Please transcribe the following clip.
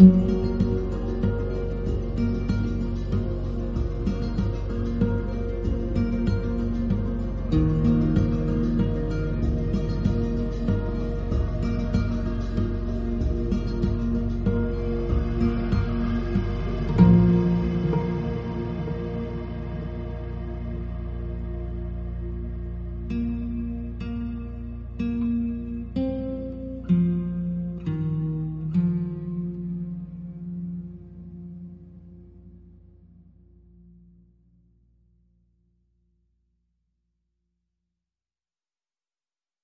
you